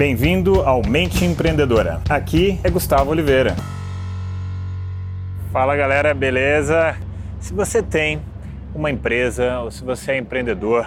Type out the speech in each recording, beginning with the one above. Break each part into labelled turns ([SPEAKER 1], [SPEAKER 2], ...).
[SPEAKER 1] Bem-vindo ao Mente Empreendedora. Aqui é Gustavo Oliveira. Fala galera, beleza? Se você tem uma empresa ou se você é empreendedor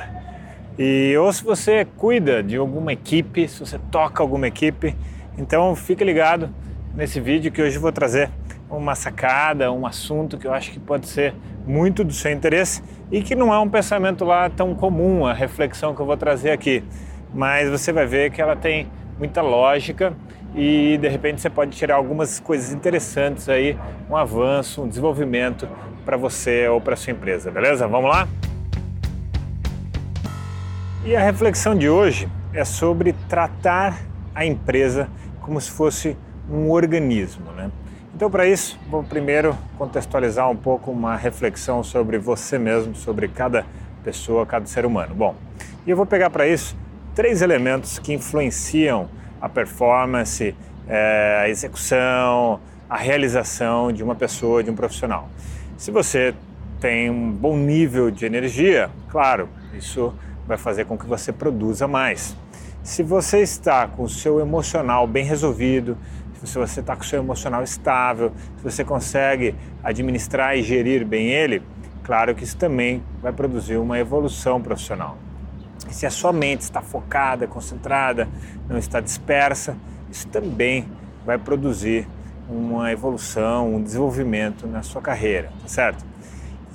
[SPEAKER 1] e ou se você cuida de alguma equipe, se você toca alguma equipe, então fique ligado nesse vídeo que hoje eu vou trazer uma sacada, um assunto que eu acho que pode ser muito do seu interesse e que não é um pensamento lá tão comum, a reflexão que eu vou trazer aqui, mas você vai ver que ela tem muita lógica e de repente você pode tirar algumas coisas interessantes aí, um avanço, um desenvolvimento para você ou para sua empresa, beleza? Vamos lá? E a reflexão de hoje é sobre tratar a empresa como se fosse um organismo, né? Então, para isso, vou primeiro contextualizar um pouco uma reflexão sobre você mesmo, sobre cada pessoa, cada ser humano. Bom, e eu vou pegar para isso três elementos que influenciam a performance, é, a execução, a realização de uma pessoa, de um profissional. Se você tem um bom nível de energia, claro, isso vai fazer com que você produza mais. Se você está com o seu emocional bem resolvido, se você está com o seu emocional estável, se você consegue administrar e gerir bem ele, claro que isso também vai produzir uma evolução profissional. Se a sua mente está focada, concentrada, não está dispersa, isso também vai produzir uma evolução, um desenvolvimento na sua carreira, tá certo?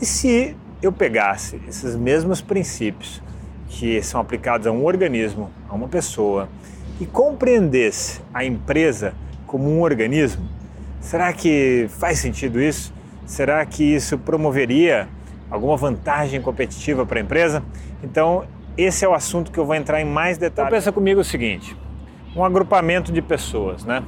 [SPEAKER 1] E se eu pegasse esses mesmos princípios que são aplicados a um organismo, a uma pessoa, e compreendesse a empresa como um organismo, será que faz sentido isso? Será que isso promoveria alguma vantagem competitiva para a empresa? Então, esse é o assunto que eu vou entrar em mais detalhes. Então pensa comigo o seguinte, um agrupamento de pessoas, né?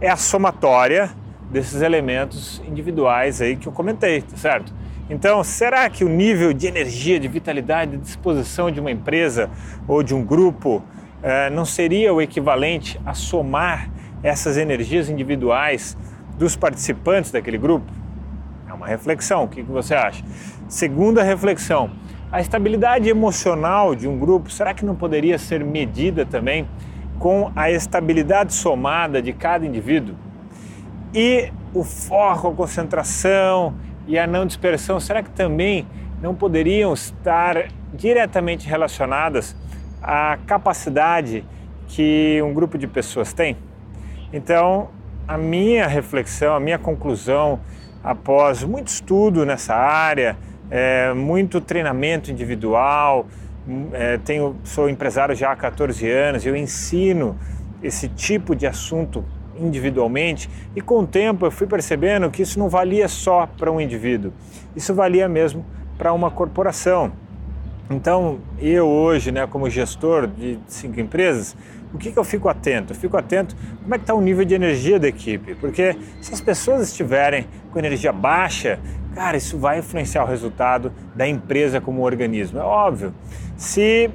[SPEAKER 1] É a somatória desses elementos individuais aí que eu comentei, tá certo? Então, será que o nível de energia, de vitalidade, de disposição de uma empresa ou de um grupo eh, não seria o equivalente a somar essas energias individuais dos participantes daquele grupo? É uma reflexão, o que, que você acha? Segunda reflexão, a estabilidade emocional de um grupo, será que não poderia ser medida também com a estabilidade somada de cada indivíduo? E o foco, a concentração e a não dispersão, será que também não poderiam estar diretamente relacionadas à capacidade que um grupo de pessoas tem? Então, a minha reflexão, a minha conclusão, após muito estudo nessa área, é, muito treinamento individual. É, tenho, sou empresário já há 14 anos, eu ensino esse tipo de assunto individualmente e com o tempo eu fui percebendo que isso não valia só para um indivíduo, isso valia mesmo para uma corporação. Então, eu hoje, né, como gestor de cinco empresas, o que, que eu fico atento? Eu fico atento como é que está o nível de energia da equipe, porque se as pessoas estiverem com energia baixa, cara, isso vai influenciar o resultado da empresa como organismo. É óbvio. Se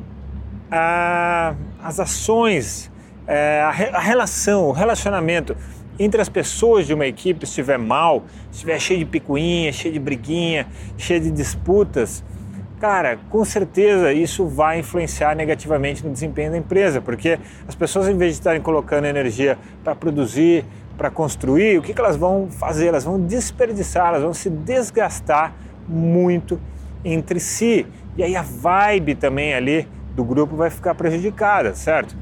[SPEAKER 1] ah, as ações, é, a, a relação, o relacionamento entre as pessoas de uma equipe estiver mal, estiver cheio de picuinha, cheio de briguinha, cheio de disputas, cara, com certeza isso vai influenciar negativamente no desempenho da empresa, porque as pessoas, em vez de estarem colocando energia para produzir, para construir, o que, que elas vão fazer? Elas vão desperdiçar, elas vão se desgastar muito entre si. E aí a vibe também ali do grupo vai ficar prejudicada, certo?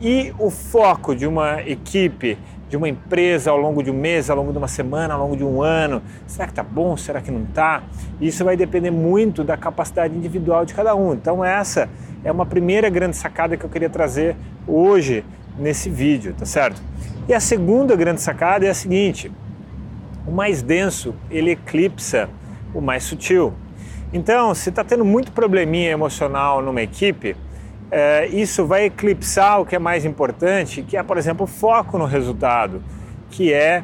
[SPEAKER 1] E o foco de uma equipe, de uma empresa ao longo de um mês, ao longo de uma semana, ao longo de um ano, será que está bom? Será que não está? Isso vai depender muito da capacidade individual de cada um. Então essa é uma primeira grande sacada que eu queria trazer hoje nesse vídeo, tá certo? E a segunda grande sacada é a seguinte: o mais denso ele eclipsa o mais sutil. Então, se está tendo muito probleminha emocional numa equipe, é, isso vai eclipsar o que é mais importante, que é, por exemplo, o foco no resultado, que é,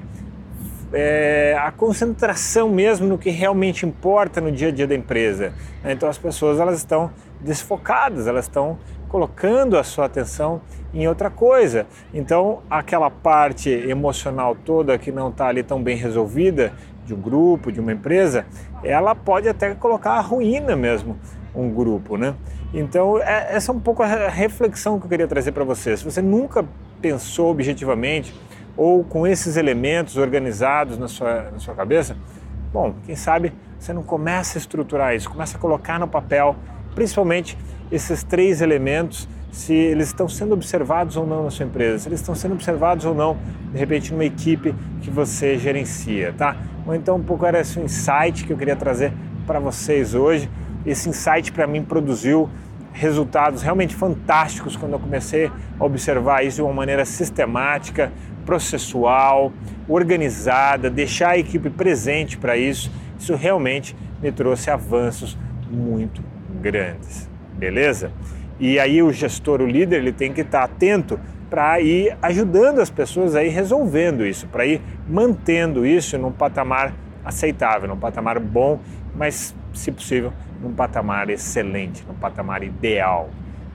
[SPEAKER 1] é, a concentração mesmo no que realmente importa no dia a dia da empresa. Então, as pessoas elas estão desfocadas, elas estão colocando a sua atenção em outra coisa. Então, aquela parte emocional toda que não está ali tão bem resolvida de um grupo, de uma empresa, ela pode até colocar a ruína mesmo um grupo, né? Então, é, essa é um pouco a reflexão que eu queria trazer para você. Se você nunca pensou objetivamente ou com esses elementos organizados na sua, na sua cabeça, bom, quem sabe você não começa a estruturar isso, começa a colocar no papel, principalmente esses três elementos, se eles estão sendo observados ou não na sua empresa, se eles estão sendo observados ou não, de repente, numa equipe que você gerencia, tá? Ou então, um pouco era esse insight que eu queria trazer para vocês hoje. Esse insight para mim produziu resultados realmente fantásticos quando eu comecei a observar isso de uma maneira sistemática, processual, organizada, deixar a equipe presente para isso. Isso realmente me trouxe avanços muito grandes, beleza? E aí o gestor, o líder, ele tem que estar atento para ir ajudando as pessoas a ir resolvendo isso, para ir mantendo isso num patamar aceitável, num patamar bom, mas, se possível, num patamar excelente, num patamar ideal.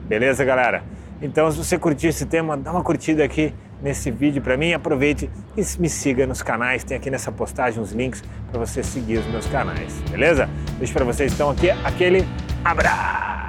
[SPEAKER 1] Beleza, galera? Então, se você curtiu esse tema, dá uma curtida aqui nesse vídeo para mim, aproveite e me siga nos canais, tem aqui nessa postagem os links para você seguir os meus canais, beleza? Deixo para vocês então aqui aquele abraço.